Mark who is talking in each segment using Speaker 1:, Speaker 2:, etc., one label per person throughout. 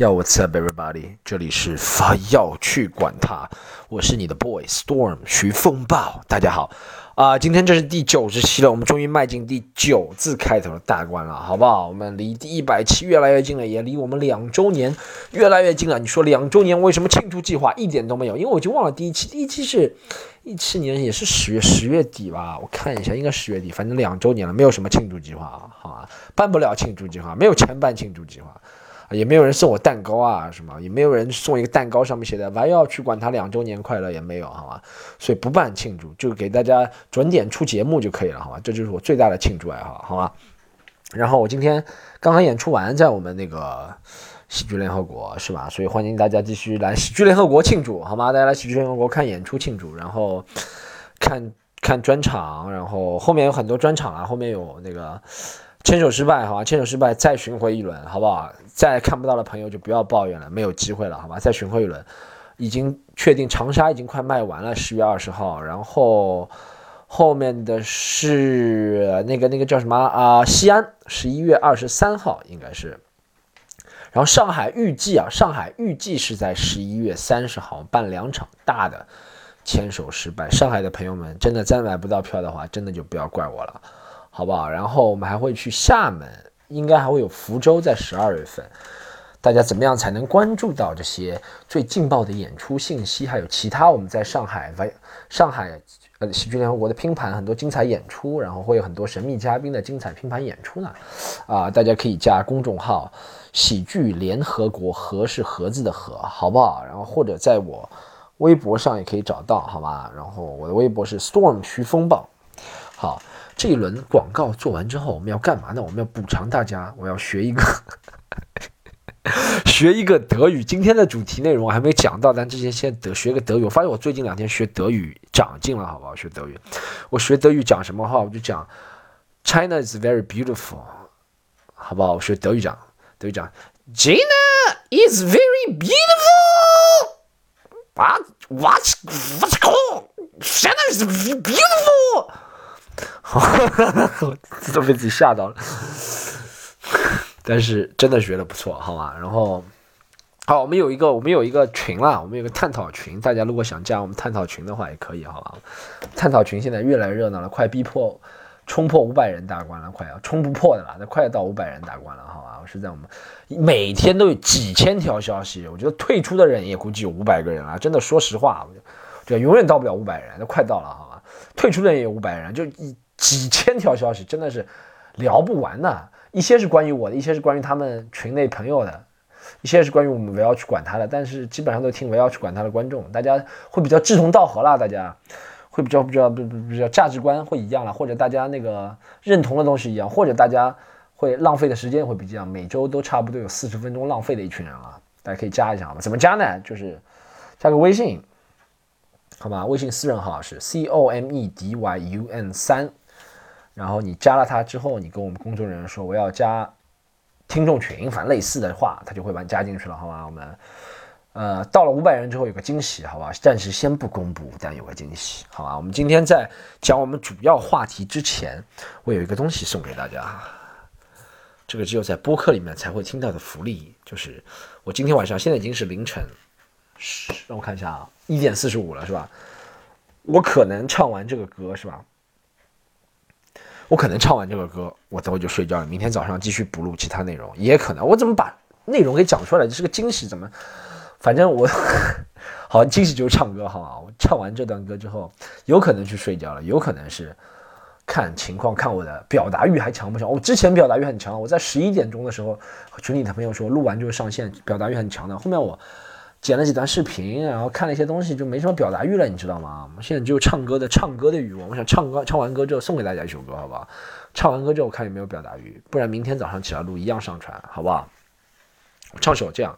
Speaker 1: Yo, what's up, everybody？这里是发要去管他，我是你的 boy Storm 徐风暴，大家好啊、今天这是第九十期了，我们终于迈进第九字开头的大关了，好不好？我们离第一百期越来越近了，也离我们两周年越来越近了。你说两周年为什么庆祝计划一点都没有？因为我已经忘了第一期，第一期是一七年也是十月十月底吧，我看一下，应该十月底，反正两周年了，没有什么庆祝计划啊，好吧，办不了庆祝计划，没有钱办庆祝计划。也没有人送我蛋糕啊，什么也没有人送一个蛋糕，上面写的“还要去管他两周年快乐”也没有，好吧？所以不办庆祝，就给大家准点出节目就可以了，好吧？这就是我最大的庆祝爱好，好吧？然后我今天刚刚演出完，在我们那个喜剧联合国是吧？所以欢迎大家继续来喜剧联合国庆祝，好吗？大家来喜剧联合国看演出庆祝，然后看看专场，然后后面有很多专场啊，后面有那个。牵手失败，好吧，牵手失败，再巡回一轮，好不好？再看不到的朋友就不要抱怨了，没有机会了，好吧？再巡回一轮，已经确定长沙已经快卖完了，十月二十号，然后后面的是那个那个叫什么啊、西安十一月二十三号应该是，然后上海预计啊，上海预计是在十一月三十号办两场大的牵手失败，上海的朋友们真的再买不到票的话，真的就不要怪我了。好不好？然后我们还会去厦门，应该还会有福州，在十二月份。大家怎么样才能关注到这些最劲爆的演出信息？还有其他我们在上海、上海呃喜剧联合国的拼盘很多精彩演出，然后会有很多神秘嘉宾的精彩拼盘演出呢。啊，大家可以加公众号“喜剧联合国”，和是盒子的和，好不好？然后或者在我微博上也可以找到，好吧？然后我的微博是 Storm 徐风暴，好。这一轮广告做完之后，我们要干嘛呢？我们要补偿大家，我要学一个 学一个德语。今天的主题内容我还没讲到，但之前先德学个德语。我发现我最近两天学德语长进了，好不好？学德语，我学德语讲什么话？我就讲 China is very beautiful，好不好？我学德语讲，德语讲 China is very beautiful。What what what's called China is beautiful。我 都被自己吓到了，但是真的学的不错，好吧？然后，好，我们有一个，我们有一个群啦，我们有个探讨群，大家如果想加我们探讨群的话，也可以，好吧？探讨群现在越来越热闹了，快逼迫冲破五百人大关了，快要冲不破的了，那快要到五百人大关了，好吧？是在我们每天都有几千条消息，我觉得退出的人也估计有五百个人了，真的，说实话，我觉得永远到不了五百人，那快到了，哈？退出的也有五百人，就一几千条消息，真的是聊不完的。一些是关于我的，一些是关于他们群内朋友的，一些是关于我们围绕去管他的。但是基本上都听围绕去管他的观众，大家会比较志同道合啦，大家会比较比较不不比较价值观会一样了，或者大家那个认同的东西一样，或者大家会浪费的时间会比较。每周都差不多有四十分钟浪费的一群人了，大家可以加一下好吧？怎么加呢？就是加个微信。好吧，微信私人号是 c o m e d y u n 三，然后你加了他之后，你跟我们工作人员说我要加听众群，反正类似的话，他就会把你加进去了，好吧？我们呃到了五百人之后有个惊喜，好吧？暂时先不公布，但有个惊喜，好吧？我们今天在讲我们主要话题之前，我有一个东西送给大家，这个只有在播客里面才会听到的福利，就是我今天晚上现在已经是凌晨。让我看一下啊，一点四十五了是吧？我可能唱完这个歌是吧？我可能唱完这个歌，我等会就睡觉了。明天早上继续补录其他内容，也可能我怎么把内容给讲出来？这是个惊喜，怎么？反正我 好惊喜就是唱歌，好吗？我唱完这段歌之后，有可能去睡觉了，有可能是看情况，看我的表达欲还强不强。我之前表达欲很强，我在十一点钟的时候群里的朋友说录完就上线，表达欲很强的。后面我。剪了几段视频，然后看了一些东西，就没什么表达欲了，你知道吗？我们现在只有唱歌的唱歌的欲望。我想唱歌，唱完歌之后送给大家一首歌，好不好？唱完歌之后看有没有表达欲，不然明天早上起来录一样上传，好不好？唱首这样，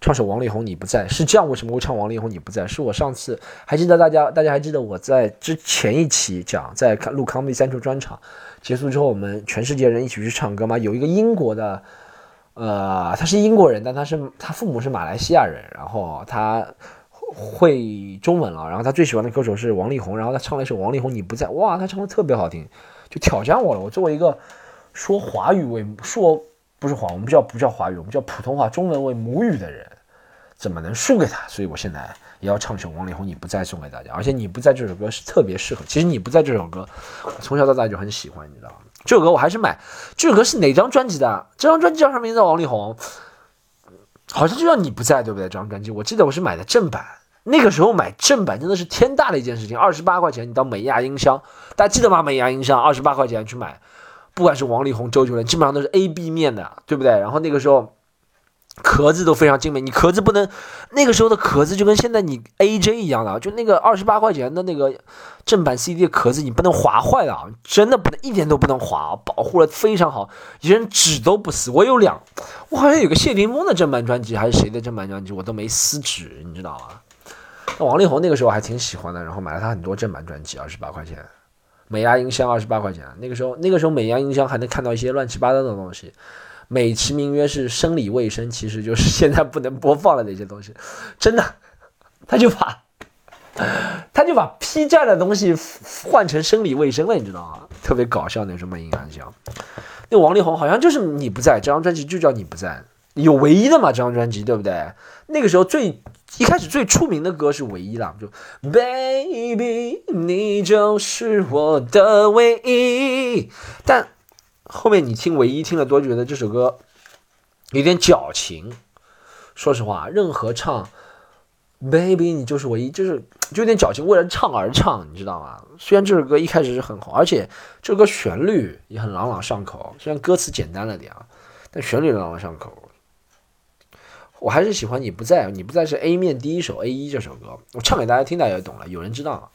Speaker 1: 唱首王力宏你不在是这样，为什么会唱王力宏你不在？是我上次还记得大家，大家还记得我在之前一期讲在录康美三处专场结束之后，我们全世界人一起去唱歌吗？有一个英国的。呃，他是英国人，但他是他父母是马来西亚人，然后他会中文了，然后他最喜欢的歌手是王力宏，然后他唱了一首《王力宏你不在》，哇，他唱的特别好听，就挑战我了。我作为一个说华语为说不是华，我们叫不叫华语，我们叫普通话中文为母语的人，怎么能输给他？所以我现在也要唱一首王力宏《你不在》送给大家，而且《你不在》这首歌是特别适合。其实《你不在》这首歌，从小到大就很喜欢，你知道吗？这首歌我还是买。这首歌是哪张专辑的？这张专辑叫什么名字？王力宏，好像就叫《你不在》，对不对？这张专辑我记得我是买的正版。那个时候买正版真的是天大的一件事情，二十八块钱你到美亚音箱，大家记得吗？美亚音箱二十八块钱去买，不管是王力宏、周杰伦，基本上都是 A B 面的，对不对？然后那个时候壳子都非常精美，你壳子不能，那个时候的壳子就跟现在你 A J 一样的，就那个二十八块钱的那个正版 C D 的壳子，你不能划坏了，真的不能一点都不能划，保护的非常好，连纸都不撕。我有两，我好像有个谢霆锋的正版专辑还是谁的正版专辑，我都没撕纸，你知道吗？那王力宏那个时候还挺喜欢的，然后买了他很多正版专辑，二十八块钱，美压音箱二十八块钱。那个时候，那个时候美压音箱还能看到一些乱七八糟的东西，美其名曰是生理卫生，其实就是现在不能播放了的一些东西。真的，他就把，他就把 P 站的东西换成生理卫生了，你知道吗？特别搞笑那什么音箱。那王力宏好像就是你不在这张专辑就叫你不在，有唯一的嘛这张专辑对不对？那个时候最。一开始最出名的歌是唯一啦，就 Baby，你就是我的唯一。但后面你听唯一听了多，觉得这首歌有点矫情。说实话，任何唱 Baby，你就是唯一，就是就有点矫情，为了唱而唱，你知道吗？虽然这首歌一开始是很红，而且这首歌旋律也很朗朗上口，虽然歌词简单了点啊，但旋律朗朗上口。我还是喜欢你不在，你不在是 A 面第一首 A 一这首歌，我唱给大家听，大家也懂了。有人知道，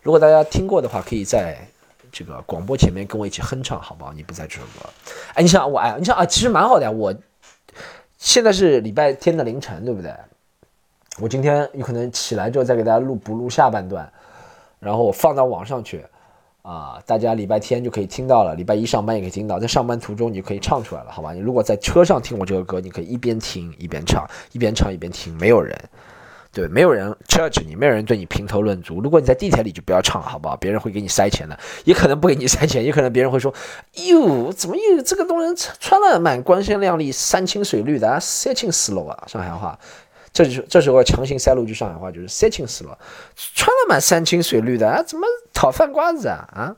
Speaker 1: 如果大家听过的话，可以在这个广播前面跟我一起哼唱，好不好？你不在这首歌，哎，你想我哎，你想啊，其实蛮好的呀。我现在是礼拜天的凌晨，对不对？我今天有可能起来之后再给大家录补录下半段，然后我放到网上去。啊，大家礼拜天就可以听到了，礼拜一上班也可以听到，在上班途中你就可以唱出来了，好吧？你如果在车上听我这个歌，你可以一边听一边唱，一边唱一边听，没有人，对，没有人 judge 你，没有人对你评头论足。如果你在地铁里就不要唱，好不好？别人会给你塞钱的，也可能不给你塞钱，也可能别人会说，哟，怎么又这个东西穿了蛮光鲜亮丽、山清水绿的啊，色情死了啊，上海话。这就是这时候强行塞入句上海话，就是三清死了，穿了蛮山清水绿的啊，怎么讨饭瓜子啊啊？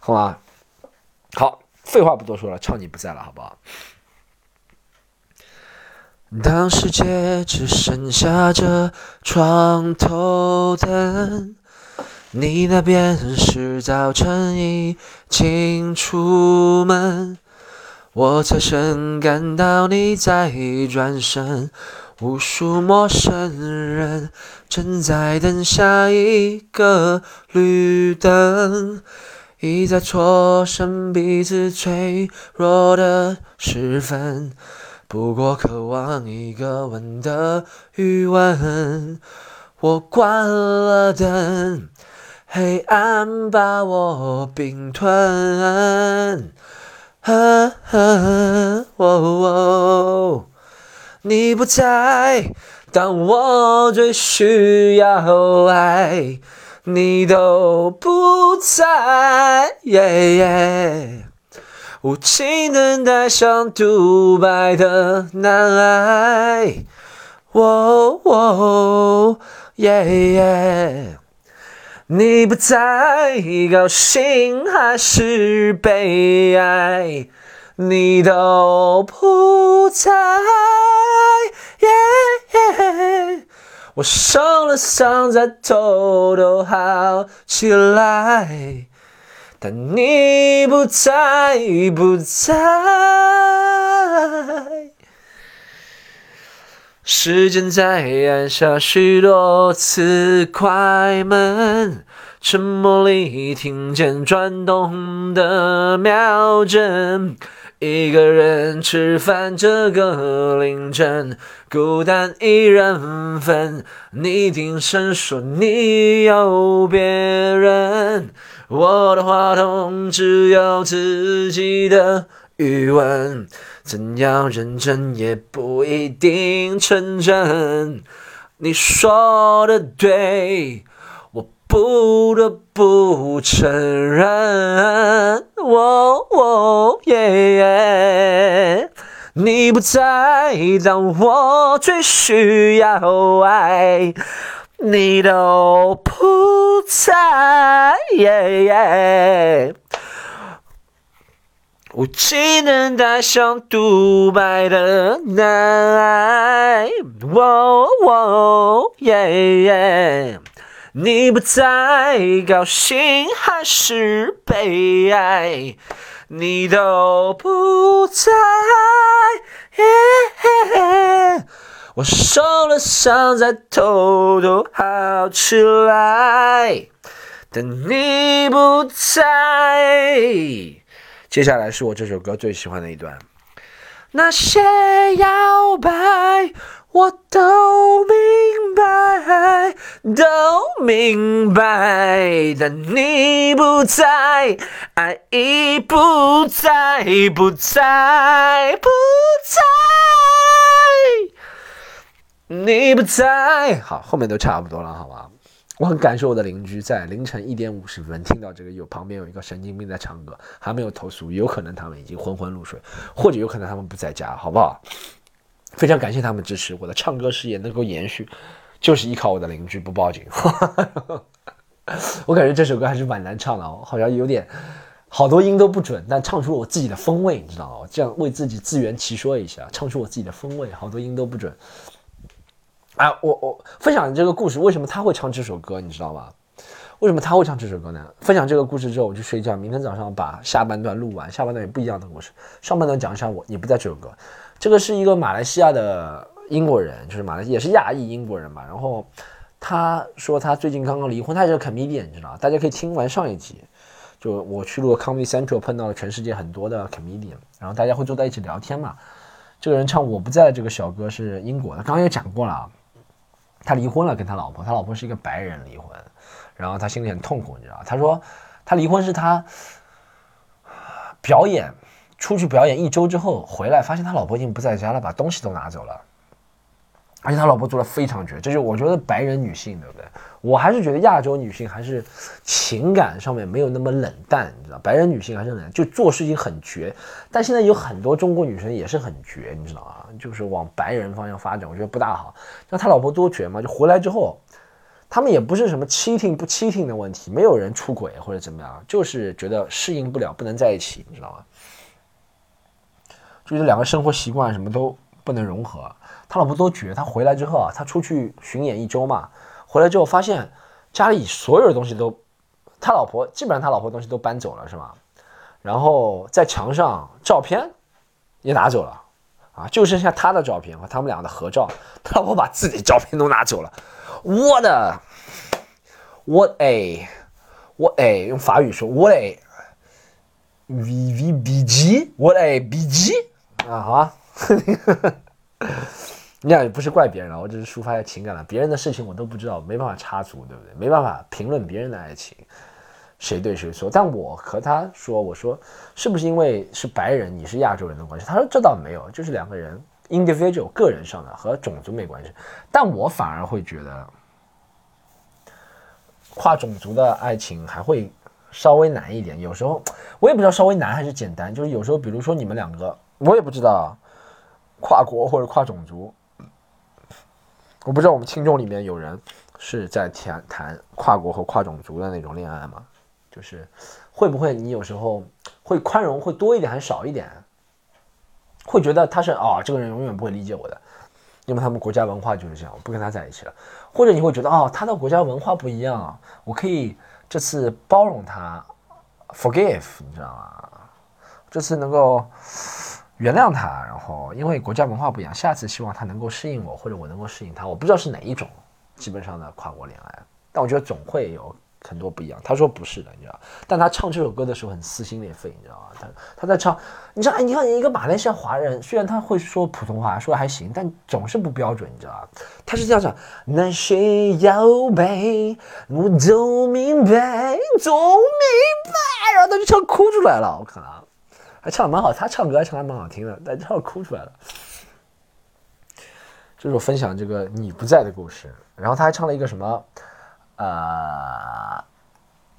Speaker 1: 好吧，好，废话不多说了，唱你不在了，好不好？当世界只剩下这床头灯，你那边是早晨已经出门。我才深感到你在转身，无数陌生人正在等下一个绿灯，一再错身彼此脆弱的时分，不过渴望一个吻的余温。我关了灯，黑暗把我并吞。啊啊哦！你不在，当我最需要爱，你都不在。无情等待像独白的难挨。哦哦耶耶。你不在，高兴还是悲哀，你都不在。耶耶我受了伤，再偷偷好起来，但你不在，不在。时间在按下许多次快门，沉默里听见转动的秒针。一个人吃饭这个凌晨，孤单一人份。你低声说你有别人，我的话筒只有自己的余温。怎样认真也不一定成真。你说的对，我不得不承认，我我耶，你不在，当我最需要爱，你都不在。我只能带上独白的难挨，哦哦耶耶，你不在，高兴还是悲哀，你都不在。我受了伤，再偷偷好起来，但你不在。接下来是我这首歌最喜欢的一段。那些摇摆，我都明白，都明白，但你不在，爱已不在，不在，不在，你不在。好，后面都差不多了，好吧？我很感谢我的邻居，在凌晨一点五十分听到这个，有旁边有一个神经病在唱歌，还没有投诉，有可能他们已经昏昏入睡，或者有可能他们不在家，好不好？非常感谢他们支持我的唱歌事业能够延续，就是依靠我的邻居不报警。我感觉这首歌还是蛮难唱的哦，好像有点好多音都不准，但唱出了我自己的风味，你知道吗？这样为自己自圆其说一下，唱出我自己的风味，好多音都不准。哎，我我分享这个故事，为什么他会唱这首歌，你知道吗？为什么他会唱这首歌呢？分享这个故事之后，我去睡觉，明天早上把下半段录完，下半段也不一样的故事，上半段讲一下我，也不在这首歌。这个是一个马来西亚的英国人，就是马来也是亚裔英国人嘛。然后他说他最近刚刚离婚，他也是个 comedian，你知道大家可以听完上一集，就我去录 Comedy Central，碰到了全世界很多的 comedian，然后大家会坐在一起聊天嘛。这个人唱我不在这个小哥是英国的，刚刚也讲过了啊。他离婚了，跟他老婆，他老婆是一个白人离婚，然后他心里很痛苦，你知道他说他离婚是他表演出去表演一周之后回来，发现他老婆已经不在家了，把东西都拿走了。而且他老婆做的非常绝，这就我觉得白人女性，对不对？我还是觉得亚洲女性还是情感上面没有那么冷淡，你知道，白人女性还是冷，就做事情很绝。但现在有很多中国女生也是很绝，你知道啊，就是往白人方向发展，我觉得不大好。那他老婆多绝嘛？就回来之后，他们也不是什么 cheating 不 cheating 的问题，没有人出轨或者怎么样，就是觉得适应不了，不能在一起，你知道吗？就是两个生活习惯什么都不能融合。他老婆多绝！他回来之后啊，他出去巡演一周嘛，回来之后发现家里所有的东西都，他老婆基本上他老婆东西都搬走了，是吧？然后在墙上照片也拿走了，啊，就剩下他的照片和他们俩的合照。他老婆把自己照片都拿走了，我的，我哎，我哎，用法语说，我哎，V V B G，我哎 B G，啊，好啊。你俩也不是怪别人了，我只是抒发一下情感了。别人的事情我都不知道，没办法插足，对不对？没办法评论别人的爱情，谁对谁错。但我和他说，我说是不是因为是白人，你是亚洲人的关系？他说这倒没有，就是两个人 individual 个人上的和种族没关系。但我反而会觉得跨种族的爱情还会稍微难一点。有时候我也不知道稍微难还是简单，就是有时候比如说你们两个，我也不知道跨国或者跨种族。我不知道我们听众里面有人是在谈谈跨国和跨种族的那种恋爱吗？就是会不会你有时候会宽容会多一点还少一点？会觉得他是啊这个人永远不会理解我的，因为他们国家文化就是这样，我不跟他在一起了。或者你会觉得哦他的国家文化不一样，我可以这次包容他，forgive，你知道吗？这次能够。原谅他，然后因为国家文化不一样，下次希望他能够适应我，或者我能够适应他。我不知道是哪一种基本上的跨国恋爱，但我觉得总会有很多不一样。他说不是的，你知道但他唱这首歌的时候很撕心裂肺，你知道吗？他他在唱，你知道，哎，你看一个马来西亚华人，虽然他会说普通话，说的还行，但总是不标准，你知道吧？他是这样唱：那些摇摆，我都明白，都明白，然后他就唱哭出来了，我看啊。还唱的蛮好，他唱歌还唱的蛮好听的，但唱哭出来了。就是我分享这个你不在的故事。然后他还唱了一个什么呃，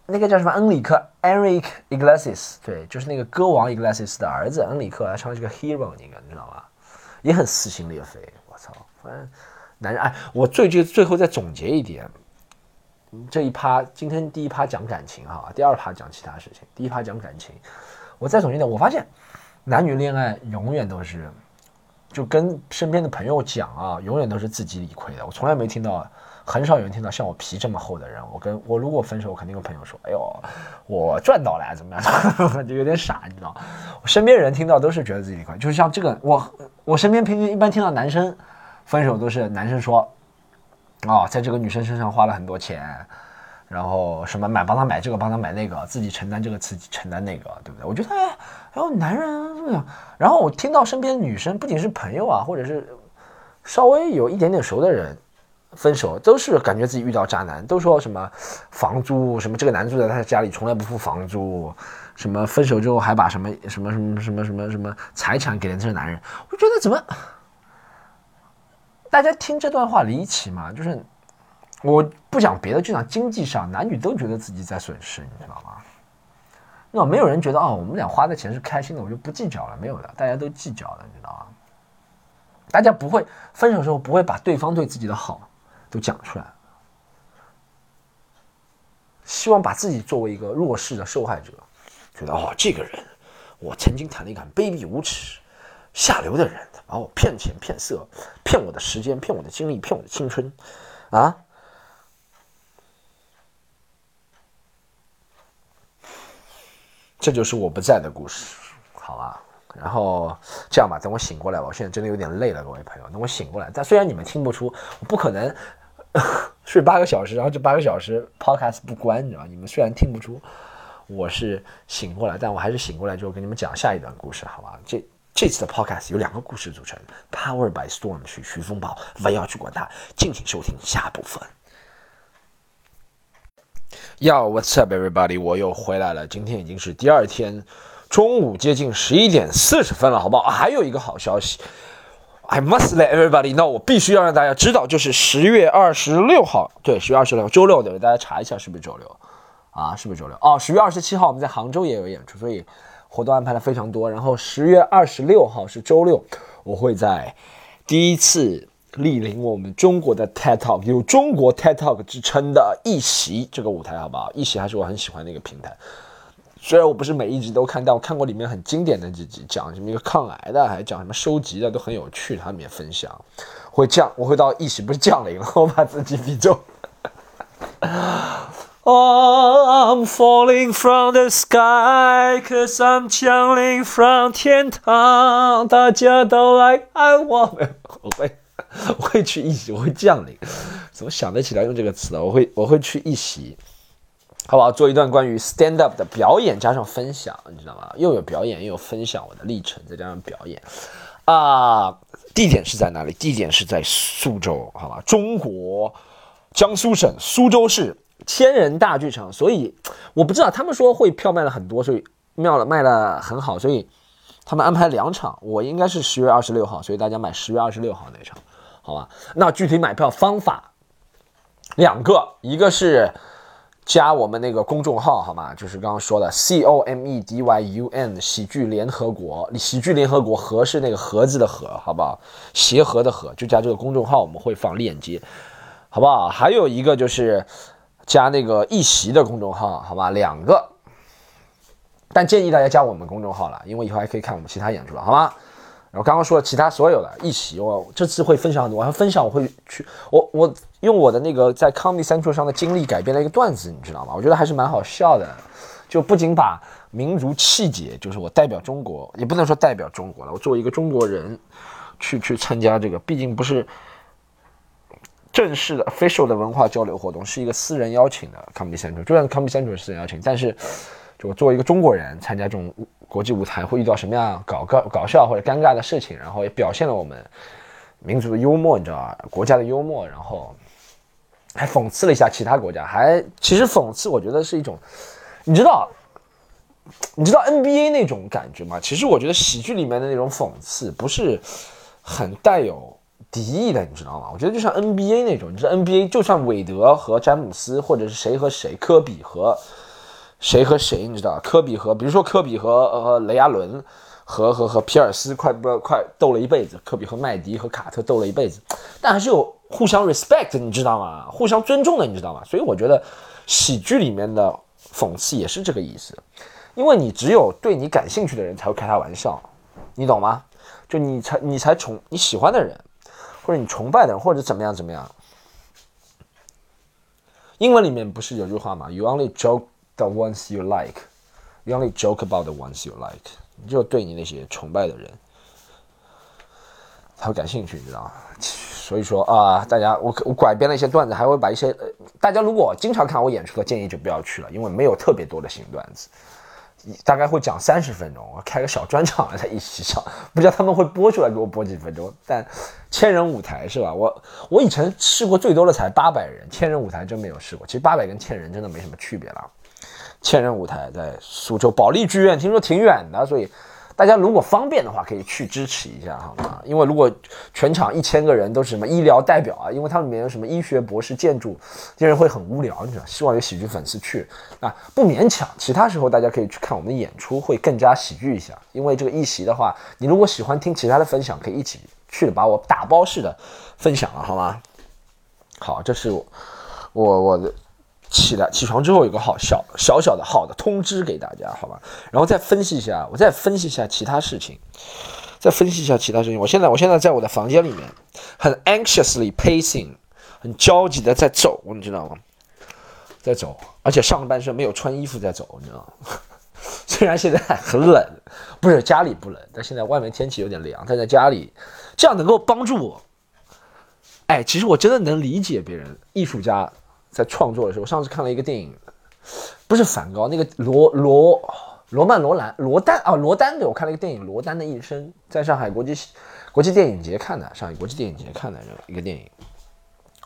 Speaker 1: 那个叫什么恩里克 （Eric Iglesias），对，就是那个歌王 Iglesias 的儿子恩里克来唱了这个 Hero，那个你知道吧？也很撕心裂肺。我操，反正男人哎，我最最最后再总结一点，这一趴今天第一趴讲感情哈，第二趴讲其他事情。第一趴讲感情，我再总结点，我发现男女恋爱永远都是。就跟身边的朋友讲啊，永远都是自己理亏的。我从来没听到，很少有人听到像我皮这么厚的人。我跟我如果分手，我肯定跟朋友说：“哎呦，我赚到了，怎么样？” 就有点傻，你知道。我身边人听到都是觉得自己理亏。就是像这个，我我身边平均一般听到男生分手都是男生说：“哦，在这个女生身上花了很多钱。”然后什么买帮他买这个帮他买那个，自己承担这个自己承担那个，对不对？我觉得哎，然后男人这么样，然后我听到身边女生不仅是朋友啊，或者是稍微有一点点熟的人分手，都是感觉自己遇到渣男，都说什么房租什么这个男住在他家里从来不付房租，什么分手之后还把什么什么什么什么什么什么财产给了这个男人，我觉得怎么大家听这段话离奇嘛？就是。我不讲别的，就讲经济上，男女都觉得自己在损失，你知道吗？那没有人觉得哦，我们俩花的钱是开心的，我就不计较了，没有的，大家都计较的，你知道吗？大家不会分手时候不会把对方对自己的好都讲出来，希望把自己作为一个弱势的受害者，觉得哦，这个人我曾经谈了一个卑鄙无耻、下流的人，把我骗钱骗色，骗我的时间，骗我的精力，骗我的青春，啊！这就是我不在的故事，好吧。然后这样吧，等我醒过来吧。我现在真的有点累了，各位朋友。等我醒过来，但虽然你们听不出，我不可能 睡八个小时，然后这八个小时 podcast 不关，你知道吗？你们虽然听不出我是醒过来，但我还是醒过来之后跟你们讲下一段故事，好吧？这这次的 podcast 由两个故事组成，Power by Storm 是徐风暴，不要去管它，敬请收听下部分。Yo, what's up, everybody？我又回来了。今天已经是第二天，中午接近十一点四十分了，好不好？还有一个好消息，I must let everybody know，我必须要让大家知道，就是十月二十六号，对，十月二十六，周六，对，大家查一下是不是周六啊？是不是周六？哦，十月二十七号我们在杭州也有演出，所以活动安排的非常多。然后十月二十六号是周六，我会在第一次。莅临我们中国的 TED Talk，有中国 TED Talk 之称的一席这个舞台，好不好？一席还是我很喜欢的一个平台。虽然我不是每一集都看，但我看过里面很经典的几集，讲什么一个抗癌的，还讲什么收集的，都很有趣。它里面分享会降，我会到一席，不是降临了，我把自己比作。I'm falling from the sky, cause I'm 降临 from 天堂，大家都来爱我。我会。我会去一席，我会降临。怎么想得起来用这个词啊？我会，我会去一席，好不好？做一段关于 stand up 的表演，加上分享，你知道吗？又有表演，又有分享我的历程，再加上表演啊。地点是在哪里？地点是在苏州，好吧？中国江苏省苏州市千人大剧场。所以我不知道，他们说会票卖了很多，所以妙了卖了很好，所以他们安排两场。我应该是十月二十六号，所以大家买十月二十六号那场。好吧，那具体买票方法两个，一个是加我们那个公众号，好吗？就是刚刚说的 C O M E D Y U N 喜剧联合国，喜剧联合国和是那个盒子的盒，好不好？协和的和，就加这个公众号，我们会放链接，好不好？还有一个就是加那个一席的公众号，好吧？两个，但建议大家加我们公众号了，因为以后还可以看我们其他演出了，好吗？我刚刚说了其他所有的一起，我这次会分享很多。我还分享我会去，我我用我的那个在 Comedy Central 上的经历改编了一个段子，你知道吗？我觉得还是蛮好笑的。就不仅把民族气节，就是我代表中国，也不能说代表中国了。我作为一个中国人，去去参加这个，毕竟不是正式的 official 的文化交流活动，是一个私人邀请的 Comedy Central。就算 Comedy Central 是私人邀请，但是就我作为一个中国人参加这种。国际舞台会遇到什么样搞搞搞笑或者尴尬的事情，然后也表现了我们民族的幽默，你知道吧？国家的幽默，然后还讽刺了一下其他国家，还其实讽刺，我觉得是一种，你知道，你知道 NBA 那种感觉吗？其实我觉得喜剧里面的那种讽刺不是很带有敌意的，你知道吗？我觉得就像 NBA 那种，你知道 NBA 就算韦德和詹姆斯，或者是谁和谁，科比和谁和谁，你知道？科比和比如说科比和呃雷阿伦和和和皮尔斯，快不快斗了一辈子？科比和麦迪和卡特斗了一辈子，但还是有互相 respect，你知道吗？互相尊重的，你知道吗？所以我觉得喜剧里面的讽刺也是这个意思，因为你只有对你感兴趣的人才会开他玩笑，你懂吗？就你才你才崇你喜欢的人，或者你崇拜的人，或者怎么样怎么样。英文里面不是有句话吗？You only joke the ones you like. You only joke about the ones you like. 你就对你那些崇拜的人才会感兴趣，你知道吗？所以说啊，大家我我改编了一些段子，还会把一些呃，大家如果经常看我演出的，建议就不要去了，因为没有特别多的新段子。大概会讲三十分钟，我开个小专场在一起上，不知道他们会播出来给我播几分钟。但千人舞台是吧？我我以前试过最多的才八百人，千人舞台真没有试过。其实八百跟千人真的没什么区别了。千人舞台在苏州保利剧院，听说挺远的，所以。大家如果方便的话，可以去支持一下，好吗？因为如果全场一千个人都是什么医疗代表啊，因为他们里面有什么医学博士、建筑，这人会很无聊，你知道？希望有喜剧粉丝去啊，不勉强。其他时候大家可以去看我们的演出，会更加喜剧一下。因为这个一席的话，你如果喜欢听其他的分享，可以一起去把我打包式的分享了，好吗？好，这是我我的。起来，起床之后有个好小小小的好的通知给大家，好吧？然后再分析一下，我再分析一下其他事情，再分析一下其他事情。我现在，我现在在我的房间里面，很 anxiously pacing，很焦急的在走，你知道吗？在走，而且上半身没有穿衣服在走，你知道吗？虽然现在很冷，不是家里不冷，但现在外面天气有点凉，但在家里，这样能够帮助我。哎，其实我真的能理解别人，艺术家。在创作的时候，我上次看了一个电影，不是梵高，那个罗罗罗曼罗兰罗丹啊罗丹对我看了一个电影《罗丹的一生》，在上海国际国际电影节看的，上海国际电影节看的一个电影《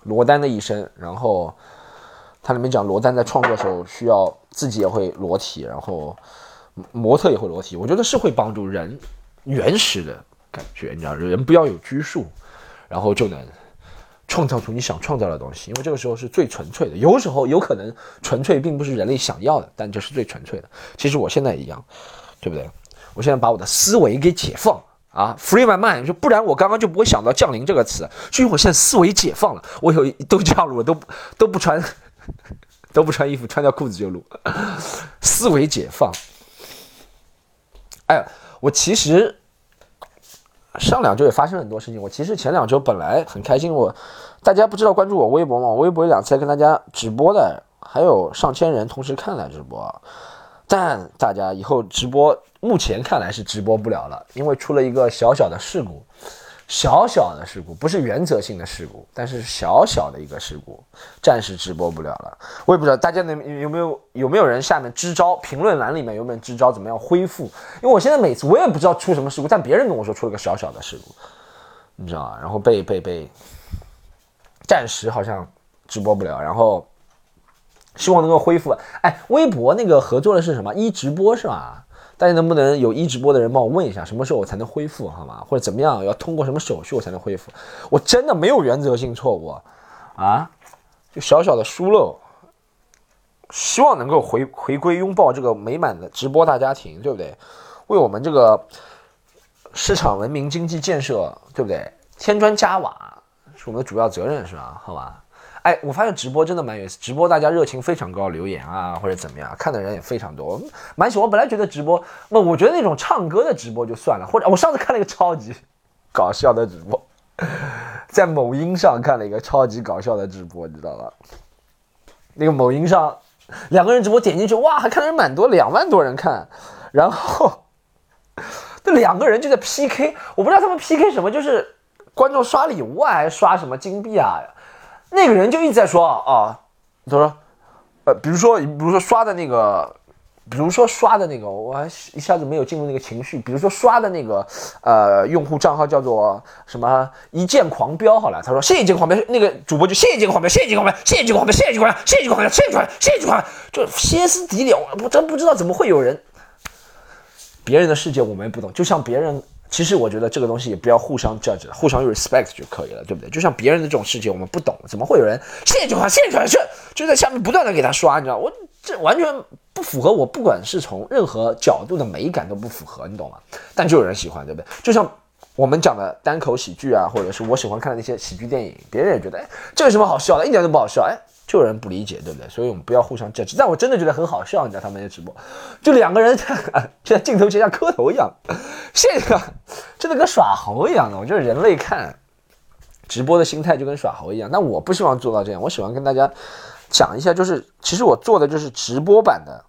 Speaker 1: 罗丹的一生》，然后它里面讲罗丹在创作的时候需要自己也会裸体，然后模特也会裸体，我觉得是会帮助人原始的感觉，你知道，人不要有拘束，然后就能。创造出你想创造的东西，因为这个时候是最纯粹的。有时候有可能纯粹并不是人类想要的，但这是最纯粹的。其实我现在一样，对不对？我现在把我的思维给解放啊，free my mind，就不然我刚刚就不会想到降临这个词。就因为我现在思维解放了，我有都这样录，都都不穿 都不穿衣服，穿条裤子就录，思维解放。哎，我其实。上两周也发生很多事情。我其实前两周本来很开心，我大家不知道关注我微博吗？微博有两次跟大家直播的，还有上千人同时看了直播。但大家以后直播，目前看来是直播不了了，因为出了一个小小的事故。小小的事故不是原则性的事故，但是小小的一个事故，暂时直播不了了。我也不知道大家能有没有有没有人下面支招，评论栏里面有没有支招，怎么样恢复？因为我现在每次我也不知道出什么事故，但别人跟我说出了个小小的事故，你知道吗？然后被被被，暂时好像直播不了，然后希望能够恢复。哎，微博那个合作的是什么？一直播是吧？大家能不能有一直播的人帮我问一下，什么时候我才能恢复，好吗？或者怎么样，要通过什么手续我才能恢复？我真的没有原则性错误啊，就小小的疏漏，希望能够回回归拥抱这个美满的直播大家庭，对不对？为我们这个市场文明经济建设，对不对？添砖加瓦是我们的主要责任，是吧？好吧。哎，我发现直播真的蛮有意思，直播大家热情非常高，留言啊或者怎么样，看的人也非常多，蛮喜欢。我本来觉得直播，那我觉得那种唱歌的直播就算了，或者我上次看了一个超级搞笑的直播，在某音上看了一个超级搞笑的直播，你知道吧？那个某音上两个人直播点进去，哇，还看的人蛮多，两万多人看，然后那两个人就在 PK，我不知道他们 PK 什么，就是观众刷礼物啊，还是刷什么金币啊？那个人就一直在说啊，他说，呃，比如说，比如说刷的那个，比如说刷的那个，我还一下子没有进入那个情绪。比如说刷的那个，呃，用户账号叫做什么一键狂飙，好了，他说谢谢一键狂飙，那个主播就谢谢一键狂飙，谢谢一键狂飙，谢谢一键狂飙，谢谢一键狂飙，谢谢一键狂飙，谢谢一键狂飙，就歇斯底里，我真不知道怎么会有人，别人的世界我们不懂，就像别人。其实我觉得这个东西也不要互相 judge，互相 respect 就可以了，对不对？就像别人的这种事情我们不懂，怎么会有人谢谢句话，谢谢句话，就就在下面不断的给他刷，你知道，我这完全不符合我，不管是从任何角度的美感都不符合，你懂吗？但就有人喜欢，对不对？就像我们讲的单口喜剧啊，或者是我喜欢看的那些喜剧电影，别人也觉得，哎，这有什么好笑的？一点都不好笑，哎。就有人不理解，对不对？所以我们不要互相较劲。但我真的觉得很好笑，你知道他们的直播，就两个人在在镜头前像磕头一样，这个真的跟耍猴一样的。我觉得人类看直播的心态就跟耍猴一样。但我不希望做到这样，我喜欢跟大家讲一下，就是其实我做的就是直播版的，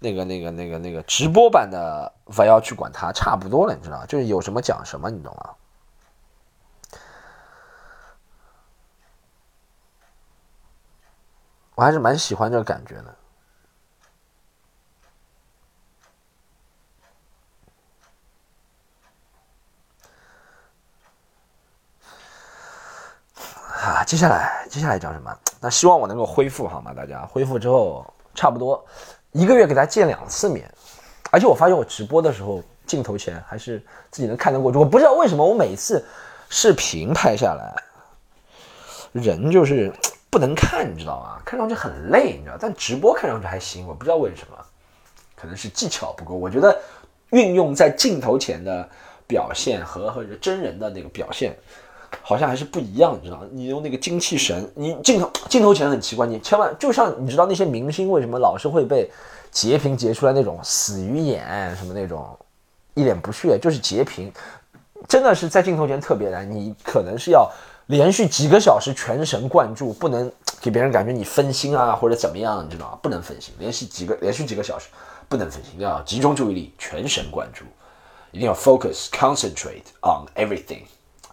Speaker 1: 那个、那个、那个、那个直播版的，不要去管它，差不多了，你知道就是有什么讲什么，你懂吗？我还是蛮喜欢这个感觉的。啊，接下来接下来讲什么？那希望我能够恢复好吗？大家恢复之后，差不多一个月给大家见两次面，而且我发现我直播的时候镜头前还是自己能看得过去。我不知道为什么我每次视频拍下来，人就是。不能看，你知道吗？看上去很累，你知道，但直播看上去还行。我不知道为什么，可能是技巧不够。我觉得运用在镜头前的表现和和真人的那个表现，好像还是不一样，你知道你用那个精气神，你镜头镜头前很奇怪，你千万就像你知道那些明星为什么老是会被截屏截出来那种死鱼眼什么那种一脸不屑，就是截屏，真的是在镜头前特别难。你可能是要。连续几个小时全神贯注，不能给别人感觉你分心啊，或者怎么样，你知道吗？不能分心，连续几个连续几个小时不能分心，要集中注意力，全神贯注，一定要 focus concentrate on everything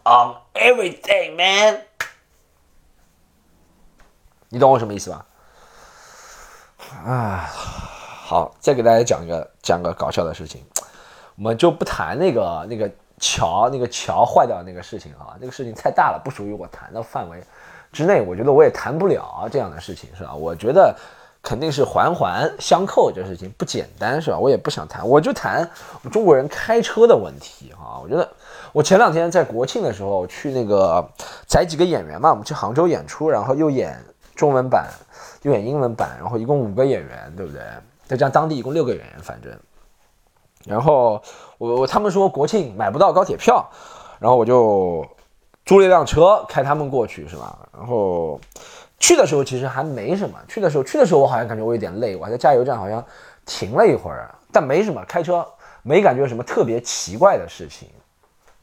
Speaker 1: on everything man。你懂我什么意思吧？啊，好，再给大家讲一个讲个搞笑的事情，我们就不谈那个那个。桥那个桥坏掉那个事情啊，那个事情太大了，不属于我谈的范围之内。我觉得我也谈不了这样的事情，是吧？我觉得肯定是环环相扣，这事情不简单，是吧？我也不想谈，我就谈中国人开车的问题啊。我觉得我前两天在国庆的时候去那个载几个演员嘛，我们去杭州演出，然后又演中文版，又演英文版，然后一共五个演员，对不对？再加当地一共六个演员，反正。然后我我他们说国庆买不到高铁票，然后我就租了一辆车开他们过去，是吧？然后去的时候其实还没什么，去的时候去的时候我好像感觉我有点累，我还在加油站好像停了一会儿，但没什么，开车没感觉什么特别奇怪的事情，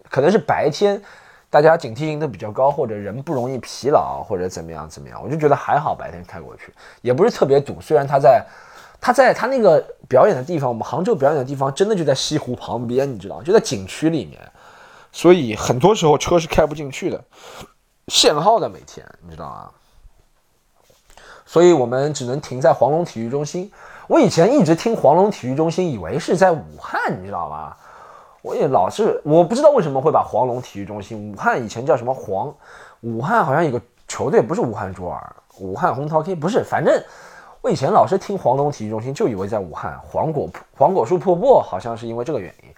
Speaker 1: 可能是白天大家警惕性都比较高，或者人不容易疲劳，或者怎么样怎么样，我就觉得还好，白天开过去也不是特别堵，虽然他在。他在他那个表演的地方，我们杭州表演的地方真的就在西湖旁边，你知道就在景区里面，所以很多时候车是开不进去的，限号的每天，你知道吗？所以我们只能停在黄龙体育中心。我以前一直听黄龙体育中心，以为是在武汉，你知道吗？我也老是我不知道为什么会把黄龙体育中心，武汉以前叫什么黄？武汉好像有个球队，不是武汉卓尔，武汉红桃 K 不是，反正。我以前老是听黄龙体育中心，就以为在武汉黄果黄果树瀑布，好像是因为这个原因。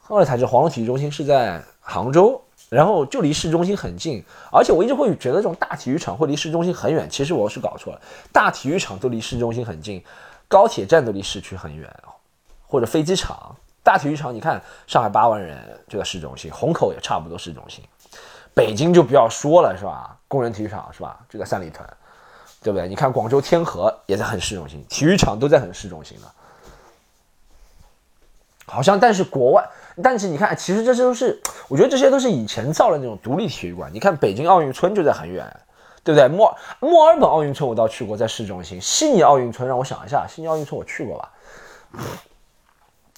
Speaker 1: 后来才知道黄龙体育中心是在杭州，然后就离市中心很近。而且我一直会觉得这种大体育场会离市中心很远，其实我是搞错了。大体育场都离市中心很近，高铁站都离市区很远，或者飞机场。大体育场，你看上海八万人就在市中心，虹口也差不多市中心，北京就不要说了，是吧？工人体育场是吧？就在三里屯。对不对？你看广州天河也在很市中心，体育场都在很市中心的。好像，但是国外，但是你看，其实这些都是，我觉得这些都是以前造的那种独立体育馆。你看北京奥运村就在很远，对不对？墨墨尔本奥运村我倒去过，在市中心。悉尼奥运村让我想一下，悉尼奥运村我去过吧？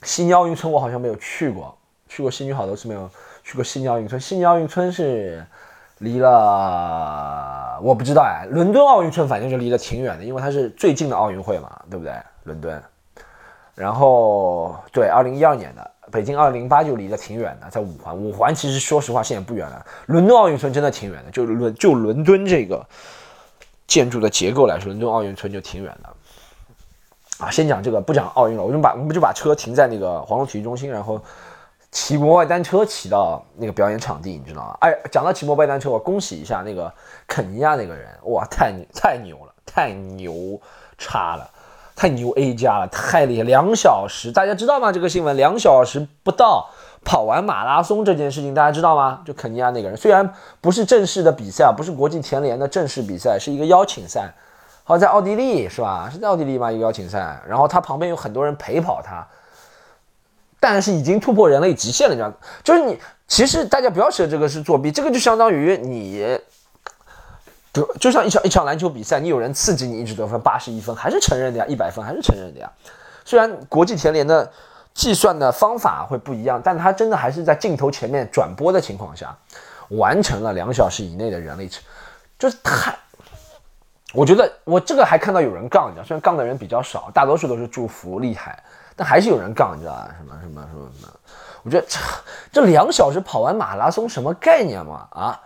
Speaker 1: 悉尼奥运村我好像没有去过，去过悉尼好多次没有去过悉尼奥运村。悉尼奥运村是。离了我不知道哎，伦敦奥运村反正就离得挺远的，因为它是最近的奥运会嘛，对不对？伦敦，然后对，二零一二年的北京二零零八就离得挺远的，在五环，五环其实说实话现在不远了。伦敦奥运村真的挺远的，就伦就伦敦这个建筑的结构来说，伦敦奥运村就挺远的。啊，先讲这个，不讲奥运了，我就把我们就把车停在那个黄龙体育中心，然后骑摩拜单车骑到那个表演场地，你知道吗？哎，讲到骑摩拜单车，我恭喜一下那个肯尼亚那个人，哇，太牛太牛了，太牛叉了，太牛 A 加了，太厉害！两小时，大家知道吗？这个新闻，两小时不到跑完马拉松这件事情，大家知道吗？就肯尼亚那个人，虽然不是正式的比赛，不是国际田联的正式比赛，是一个邀请赛。好，在奥地利是吧？是在奥地利吗？一个邀请赛，然后他旁边有很多人陪跑他，但是已经突破人类极限了，这样就是你，其实大家不要觉得这个是作弊，这个就相当于你，就就像一场一场篮球比赛，你有人刺激你一直得分八十一分，还是承认的呀，一百分还是承认的呀。虽然国际田联的计算的方法会不一样，但他真的还是在镜头前面转播的情况下，完成了两小时以内的人类，就是太。我觉得我这个还看到有人杠，你知道，虽然杠的人比较少，大多数都是祝福厉害，但还是有人杠，你知道吧？什么什么什么什么？我觉得这这两小时跑完马拉松什么概念嘛？啊，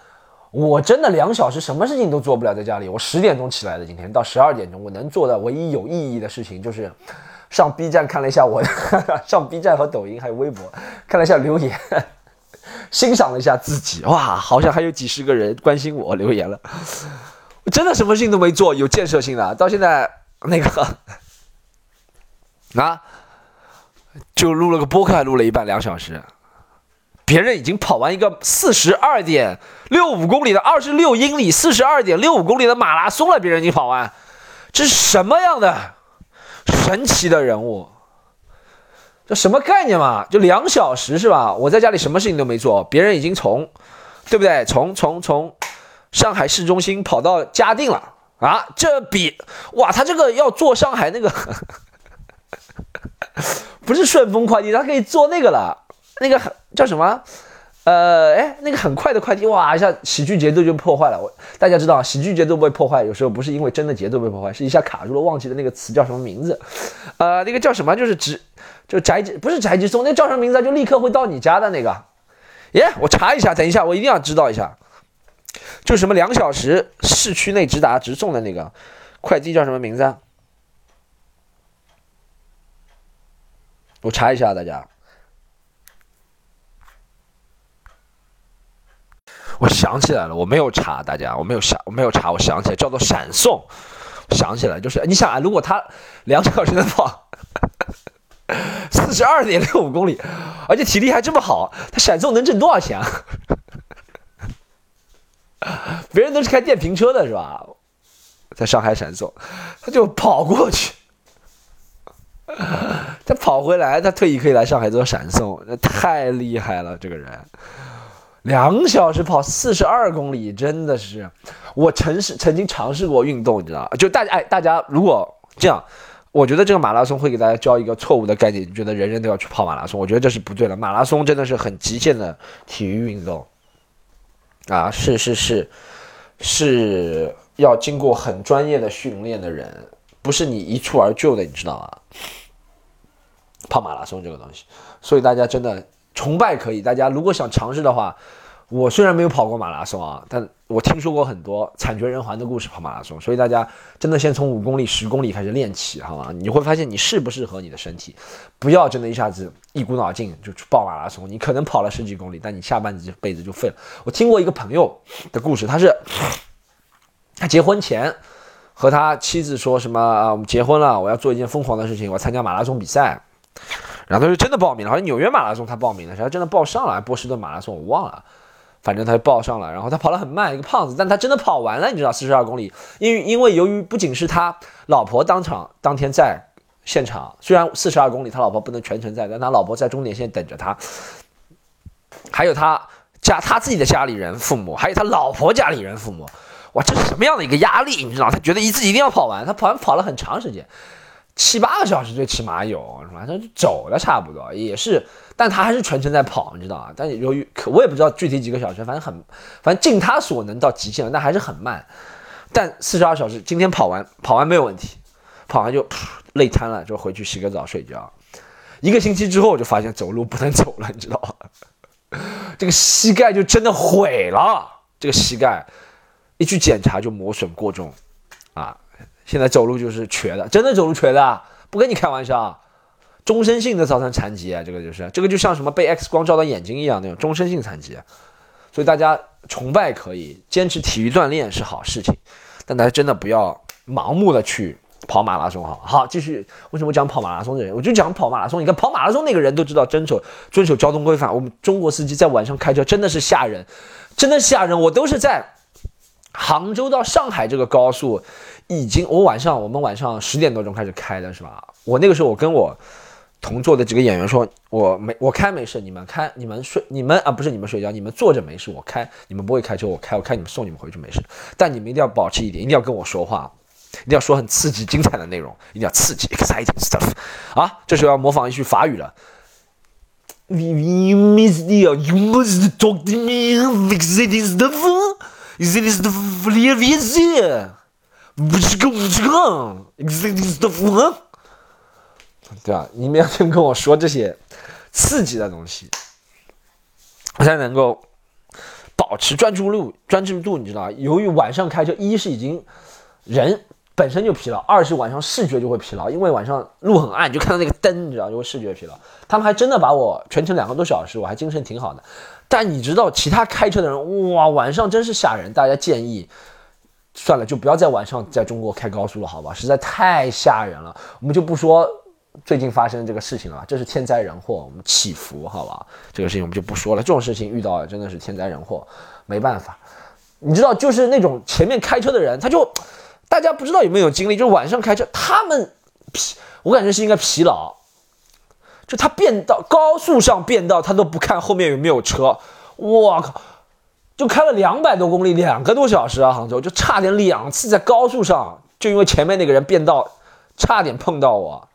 Speaker 1: 我真的两小时什么事情都做不了，在家里，我十点钟起来的，今天到十二点钟，我能做的唯一有意义的事情就是上 B 站看了一下我 上 B 站和抖音还有微博看了一下留言，欣赏了一下自己，哇，好像还有几十个人关心我留言了。我真的什么事情都没做，有建设性的，到现在那个 啊，就录了个播客，录了一半两小时。别人已经跑完一个四十二点六五公里的二十六英里，四十二点六五公里的马拉松了，别人已经跑完，这是什么样的神奇的人物？这什么概念嘛？就两小时是吧？我在家里什么事情都没做，别人已经从，对不对？从从从。上海市中心跑到嘉定了啊！这比哇，他这个要坐上海那个，不是顺丰快递，他可以做那个了，那个很叫什么？呃，哎，那个很快的快递，哇，一下喜剧节奏就破坏了。我大家知道，喜剧节奏被破坏，有时候不是因为真的节奏被破坏，是一下卡住了，忘记了那个词叫什么名字。呃，那个叫什么？就是直，就宅急，不是宅急送，那叫什么名字？就立刻会到你家的那个。耶，我查一下，等一下，我一定要知道一下。就什么两小时市区内直达直送的那个快递叫什么名字？我查一下，大家。我想起来了，我没有查，大家，我没有想，我没有查，我想起来，叫做闪送。想起来，就是你想啊，如果他两小时能跑四十二点六五公里，而且体力还这么好，他闪送能挣多少钱啊？别人都是开电瓶车的，是吧？在上海闪送，他就跑过去，他跑回来，他退役可以来上海做闪送，那太厉害了，这个人，两小时跑四十二公里，真的是，我曾是曾经尝试过运动，你知道就大家哎，大家如果这样，我觉得这个马拉松会给大家教一个错误的概念，你觉得人人都要去跑马拉松，我觉得这是不对的。马拉松真的是很极限的体育运动。啊，是是是，是要经过很专业的训练的人，不是你一蹴而就的，你知道吗？跑马拉松这个东西，所以大家真的崇拜可以，大家如果想尝试的话。我虽然没有跑过马拉松啊，但我听说过很多惨绝人寰的故事跑马拉松，所以大家真的先从五公里、十公里开始练起，好吗？你会发现你适不适合你的身体，不要真的一下子一股脑劲就去报马拉松。你可能跑了十几公里，但你下半辈子就废了。我听过一个朋友的故事，他是他结婚前和他妻子说什么啊，我们结婚了，我要做一件疯狂的事情，我要参加马拉松比赛，然后他就真的报名了，好像纽约马拉松他报名了，然后真的报上了，波士顿马拉松我忘了。反正他就报上了，然后他跑得很慢，一个胖子，但他真的跑完了，你知道，四十二公里。因为因为由于不仅是他老婆当场当天在现场，虽然四十二公里他老婆不能全程在，但他老婆在终点线等着他，还有他家他自己的家里人父母，还有他老婆家里人父母，哇，这是什么样的一个压力？你知道，他觉得一自己一定要跑完，他跑完跑了很长时间。七八个小时最起码有是吧？他走了差不多也是，但他还是全程在跑，你知道啊？但由于可我也不知道具体几个小时，反正很，反正尽他所能到极限了，但还是很慢。但四十二小时今天跑完，跑完没有问题，跑完就累瘫了，就回去洗个澡睡觉。一个星期之后就发现走路不能走了，你知道吧？这个膝盖就真的毁了，这个膝盖一去检查就磨损过重啊。现在走路就是瘸的，真的走路瘸的，不跟你开玩笑。终身性的造成残疾啊，这个就是这个就像什么被 X 光照到眼睛一样那种终身性残疾。所以大家崇拜可以，坚持体育锻炼是好事情，但大家真的不要盲目的去跑马拉松哈。好，继续，为什么讲跑马拉松的人？我就讲跑马拉松。你看跑马拉松那个人都知道遵守遵守交通规范，我们中国司机在晚上开车真的是吓人，真的吓人。我都是在杭州到上海这个高速，已经我晚上我们晚上十点多钟开始开的是吧？我那个时候我跟我。同座的几个演员说：“我没我开没事，你们开你们睡你们啊不是你们睡觉，你们坐着没事，我开你们不会开车，我开我开你们送你们回去没事。但你们一定要保持一点，一定要跟我说话，一定要说很刺激精彩的内容，一定要刺激 exciting stuff 啊！这时候要模仿一句法语了。You must talk to me exciting stuff. Exciting stuff, really, really. 不是个不这个 exciting stuff。”对吧？你们要先跟我说这些刺激的东西，我才能够保持专注度。专注度，你知道由于晚上开车，一是已经人本身就疲劳，二是晚上视觉就会疲劳，因为晚上路很暗，就看到那个灯，你知道就会视觉疲劳。他们还真的把我全程两个多小时，我还精神挺好的。但你知道，其他开车的人，哇，晚上真是吓人。大家建议算了，就不要在晚上在中国开高速了，好吧？实在太吓人了。我们就不说。最近发生这个事情了，这是天灾人祸，我们祈福，好吧？这个事情我们就不说了。这种事情遇到真的是天灾人祸，没办法。你知道，就是那种前面开车的人，他就大家不知道有没有经历，就是晚上开车，他们疲，我感觉是应该疲劳。就他变道，高速上变道，他都不看后面有没有车。我靠，就开了两百多公里，两个多小时啊！杭州就差点两次在高速上，就因为前面那个人变道，差点碰到我。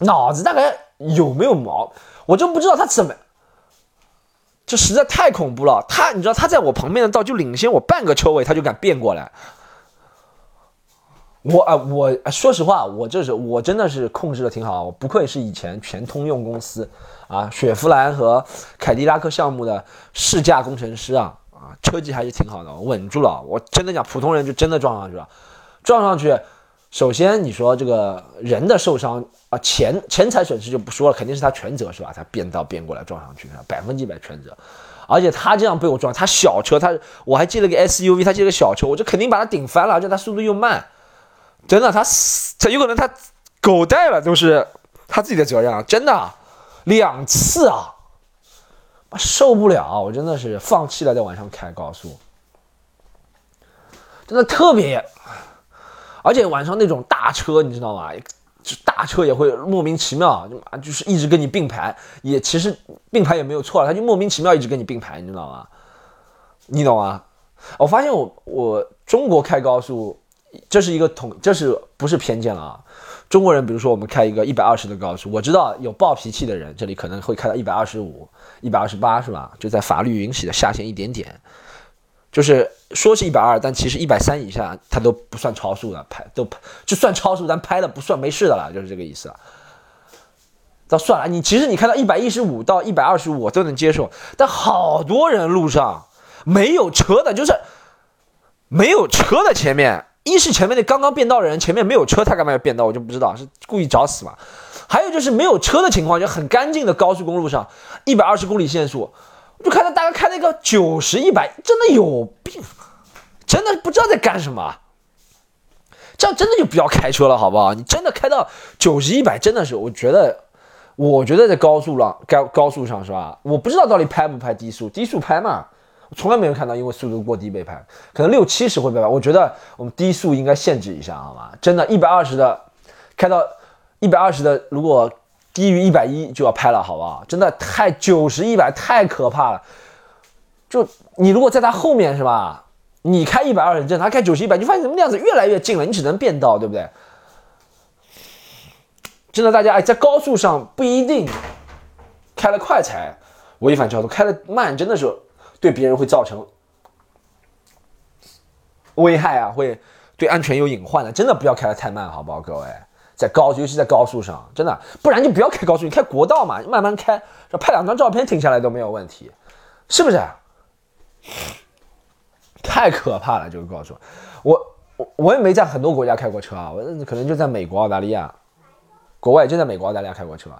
Speaker 1: 脑子大概有没有毛？我就不知道他怎么，这实在太恐怖了。他，你知道他在我旁边的道就领先我半个车位，他就敢变过来。我啊，我说实话，我这是我真的是控制的挺好，我不愧是以前全通用公司啊，雪佛兰和凯迪拉克项目的试驾工程师啊啊，车技还是挺好的，稳住了。我真的讲，普通人就真的撞上去了，撞上去。首先，你说这个人的受伤啊，钱钱财损失就不说了，肯定是他全责是吧？他变道变过来撞上去，百分之百全责。而且他这样被我撞，他小车，他我还借了个 SUV，他借个小车，我就肯定把他顶翻了，而且他速度又慢，真的，他他有可能他狗带了都是他自己的责任啊，真的，两次啊，受不了，我真的是放弃了在晚上开高速，真的特别。而且晚上那种大车，你知道吗？就大车也会莫名其妙，就就是一直跟你并排，也其实并排也没有错，他就莫名其妙一直跟你并排，你知道吗？你懂吗？我发现我我中国开高速，这是一个统，这是不是偏见了啊？中国人，比如说我们开一个一百二十的高速，我知道有暴脾气的人，这里可能会开到一百二十五、一百二十八，是吧？就在法律允许的下限一点点。就是说是一百二，但其实一百三以下他都不算超速的，拍都就算超速，咱拍了不算没事的了，就是这个意思。那算了，你其实你开到一百一十五到一百二十五我都能接受，但好多人路上没有车的，就是没有车的前面，一是前面那刚刚变道的人前面没有车，他干嘛要变道，我就不知道是故意找死嘛。还有就是没有车的情况，就很干净的高速公路上，一百二十公里限速。我就看到大概开那个九十一百，真的有病，真的不知道在干什么。这样真的就不要开车了，好不好？你真的开到九十一百，真的是，我觉得，我觉得在高速上，高高速上是吧？我不知道到底拍不拍低速，低速拍嘛，从来没有看到因为速度过低被拍，可能六七十会被拍。我觉得我们低速应该限制一下，好吗？真的，一百二十的开到一百二十的，如果。低于一百一就要拍了，好不好？真的太九十一百太可怕了。就你如果在他后面是吧？你开一百二十正，他开九十一百，你发现怎么样子越来越近了？你只能变道，对不对？真的，大家哎，在高速上不一定开了快才违反交通，开了慢真的是对别人会造成危害啊，会对安全有隐患的。真的不要开得太慢，好不好，各位？在高，尤其在高速上，真的，不然就不要开高速，你开国道嘛，慢慢开，拍两张照片停下来都没有问题，是不是？太可怕了，这个高速，我我我也没在很多国家开过车啊，我可能就在美国、澳大利亚，国外就在美国、澳大利亚开过车，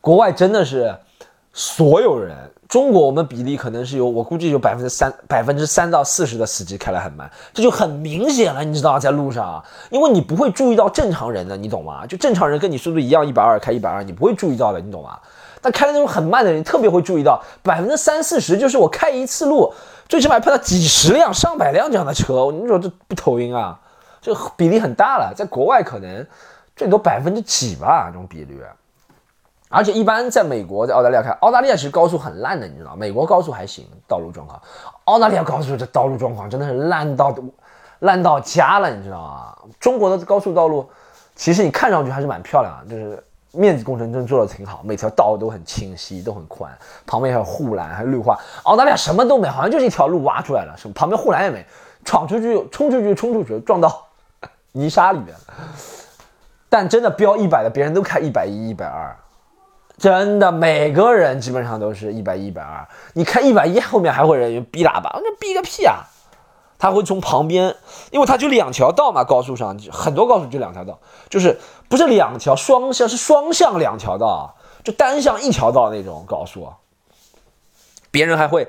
Speaker 1: 国外真的是所有人。中国我们比例可能是有，我估计有百分之三、百分之三到四十的司机开得很慢，这就很明显了，你知道在路上，因为你不会注意到正常人的，你懂吗？就正常人跟你速度一样，一百二开一百二，你不会注意到的，你懂吗？但开的那种很慢的人特别会注意到，百分之三四十就是我开一次路，最起码碰到几十辆、上百辆这样的车，你说这不头晕啊？这比例很大了，在国外可能最多百分之几吧，这种比率。而且一般在美国、在澳大利亚开，澳大利亚其实高速很烂的，你知道？美国高速还行，道路状况。澳大利亚高速这道路状况真的是烂到烂到家了，你知道吗？中国的高速道路其实你看上去还是蛮漂亮的，就是面子工程真做的挺好，每条道都很清晰，都很宽，旁边还有护栏，还有绿化。澳大利亚什么都没，好像就是一条路挖出来了，什么旁边护栏也没，闯出去冲出去冲出去撞到 泥沙里面。但真的标一百的，别人都开一百一、一百二。真的，每个人基本上都是一百一、百二。你开一百一，后面还会人逼喇叭，那逼个屁啊！他会从旁边，因为他就两条道嘛，高速上很多高速就两条道，就是不是两条双向，是双向两条道，就单向一条道那种高速。别人还会，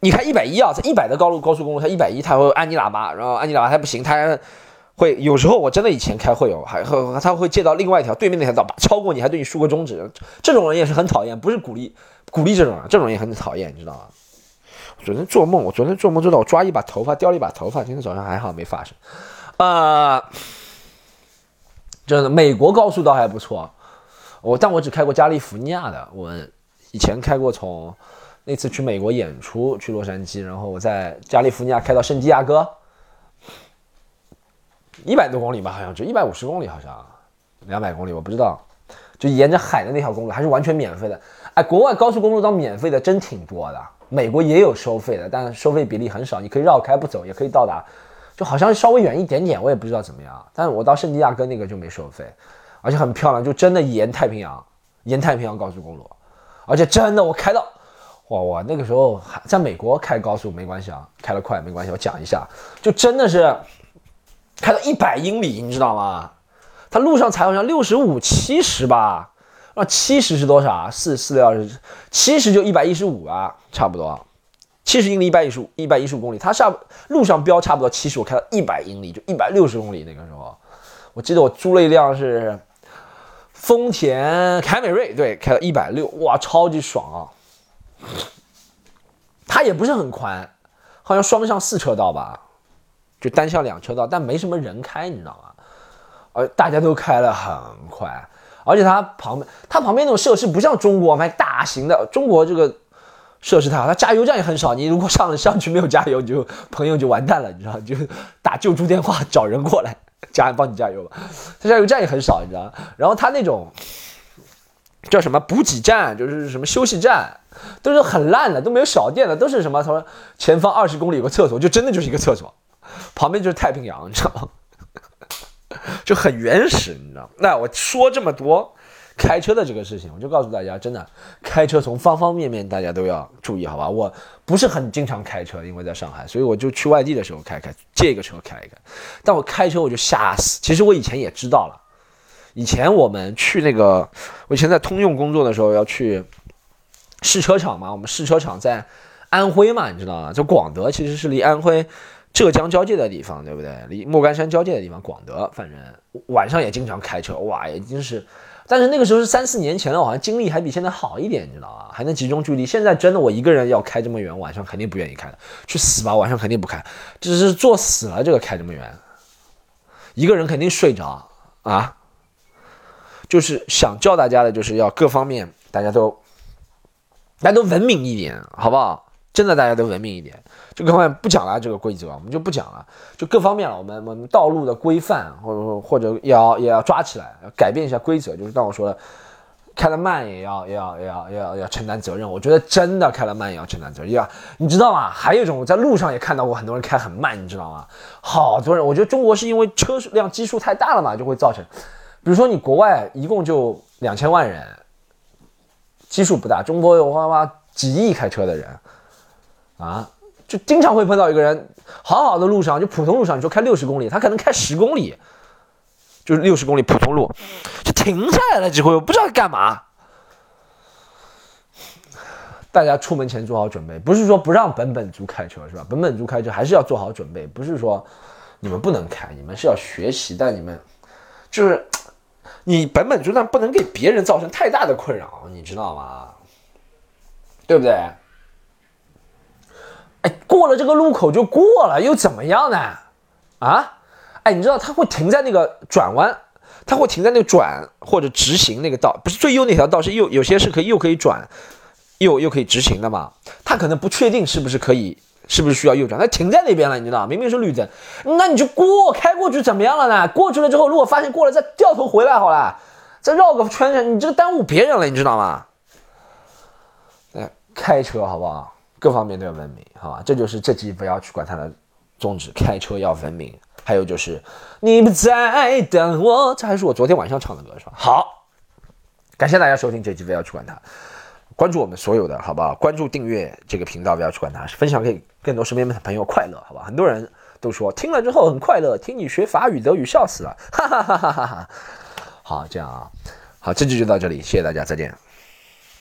Speaker 1: 你开一百一啊，在一百的高速高速公路，他一百一，他会按你喇叭，然后按你喇叭还不行，他。还会有时候我真的以前开会有还和他会借到另外一条对面那条道，超过你还对你竖个中指，这种人也是很讨厌，不是鼓励鼓励这种人，这种人也很讨厌，你知道吗？昨天做梦，我昨天做梦做到我抓一把头发掉了一把头发，今天早上还好没发生。啊，真的，美国高速倒还不错，我但我只开过加利福尼亚的，我以前开过从那次去美国演出去洛杉矶，然后我在加利福尼亚开到圣地亚哥。一百多公里吧，好像就一百五十公里，好像两百公里，我不知道。就沿着海的那条公路还是完全免费的。哎，国外高速公路当免费的真挺多的。美国也有收费的，但收费比例很少，你可以绕开不走，也可以到达，就好像稍微远一点点，我也不知道怎么样。但是我到圣地亚哥那个就没收费，而且很漂亮，就真的沿太平洋，沿太平洋高速公路，而且真的我开到，哇，哇那个时候还在美国开高速没关系啊，开得快没关系，我讲一下，就真的是。开到一百英里，你知道吗？它路上才好像六十五、七十吧？啊，七十是多少啊？四四六二十，七十就一百一十五啊，差不多。七十英里一百一十五，一百一十五公里。它上路上标差不多七十，我开到一百英里就一百六十公里。那个时候，我记得我租了一辆是丰田凯美瑞，对，开到一百六，哇，超级爽啊！它也不是很宽，好像双向四车道吧。就单向两车道，但没什么人开，你知道吗？而，大家都开了很快，而且它旁边，它旁边那种设施不像中国买大型的，中国这个设施太好，它加油站也很少。你如果上 上去没有加油，你就朋友就完蛋了，你知道，就打救助电话找人过来加帮你加油吧。它加油站也很少，你知道。然后它那种叫什么补给站，就是什么休息站，都是很烂的，都没有小店的，都是什么？他说前方二十公里有个厕所，就真的就是一个厕所。旁边就是太平洋，你知道吗？就很原始，你知道。那我说这么多开车的这个事情，我就告诉大家，真的开车从方方面面大家都要注意，好吧？我不是很经常开车，因为在上海，所以我就去外地的时候开开，借一个车开一开。但我开车我就吓死。其实我以前也知道了，以前我们去那个，我以前在通用工作的时候要去试车场嘛，我们试车场在安徽嘛，你知道吗？就广德，其实是离安徽。浙江交界的地方，对不对？离莫干山交界的地方，广德，反正晚上也经常开车，哇，已经是，但是那个时候是三四年前了，好像精力还比现在好一点，你知道吗？还能集中注意力。现在真的，我一个人要开这么远，晚上肯定不愿意开的，去死吧，晚上肯定不开，只是作死了这个开这么远，一个人肯定睡着啊。就是想教大家的，就是要各方面大家都，大家都文明一点，好不好？真的大家都文明一点。就各方面不讲了，这个规则我们就不讲了。就各方面了，我们我们道路的规范，或者或者要也要抓起来，要改变一下规则。就是当我说的，开的慢也要也要也要要要承担责任。我觉得真的开得慢也要承担责任。要，你知道吗？还有一种，我在路上也看到过很多人开很慢，你知道吗？好多人，我觉得中国是因为车辆基数太大了嘛，就会造成。比如说你国外一共就两千万人，基数不大，中国有哇哇几亿开车的人，啊。就经常会碰到一个人，好好的路上，就普通路上，你说开六十公里，他可能开十公里，就是六十公里普通路，就停下来了，几回我不知道干嘛。大家出门前做好准备，不是说不让本本族开车是吧？本本族开车还是要做好准备，不是说你们不能开，你们是要学习，但你们就是你本本族，但不能给别人造成太大的困扰，你知道吗？对不对？哎，过了这个路口就过了，又怎么样呢？啊？哎，你知道他会停在那个转弯，他会停在那个转或者直行那个道，不是最右那条道是右，有些是可以又可以转。又又可以直行的嘛？他可能不确定是不是可以，是不是需要右转？他停在那边了，你知道明明是绿灯，那你就过，开过去怎么样了呢？过去了之后，如果发现过了，再掉头回来好了，再绕个圈，你这个耽误别人了，你知道吗？哎，开车好不好？各方面都要文明，好吧？这就是这集不要去管它的宗旨，开车要文明。还有就是你不在等我，这还是我昨天晚上唱的歌，是吧？好，感谢大家收听这集，不要去管它。关注我们所有的，好不好？关注订阅这个频道，不要去管它，分享给更多身边的朋友快乐，好吧？很多人都说听了之后很快乐，听你学法语德语笑死了，哈哈哈哈哈哈！好，这样啊，好，这集就到这里，谢谢大家，再见。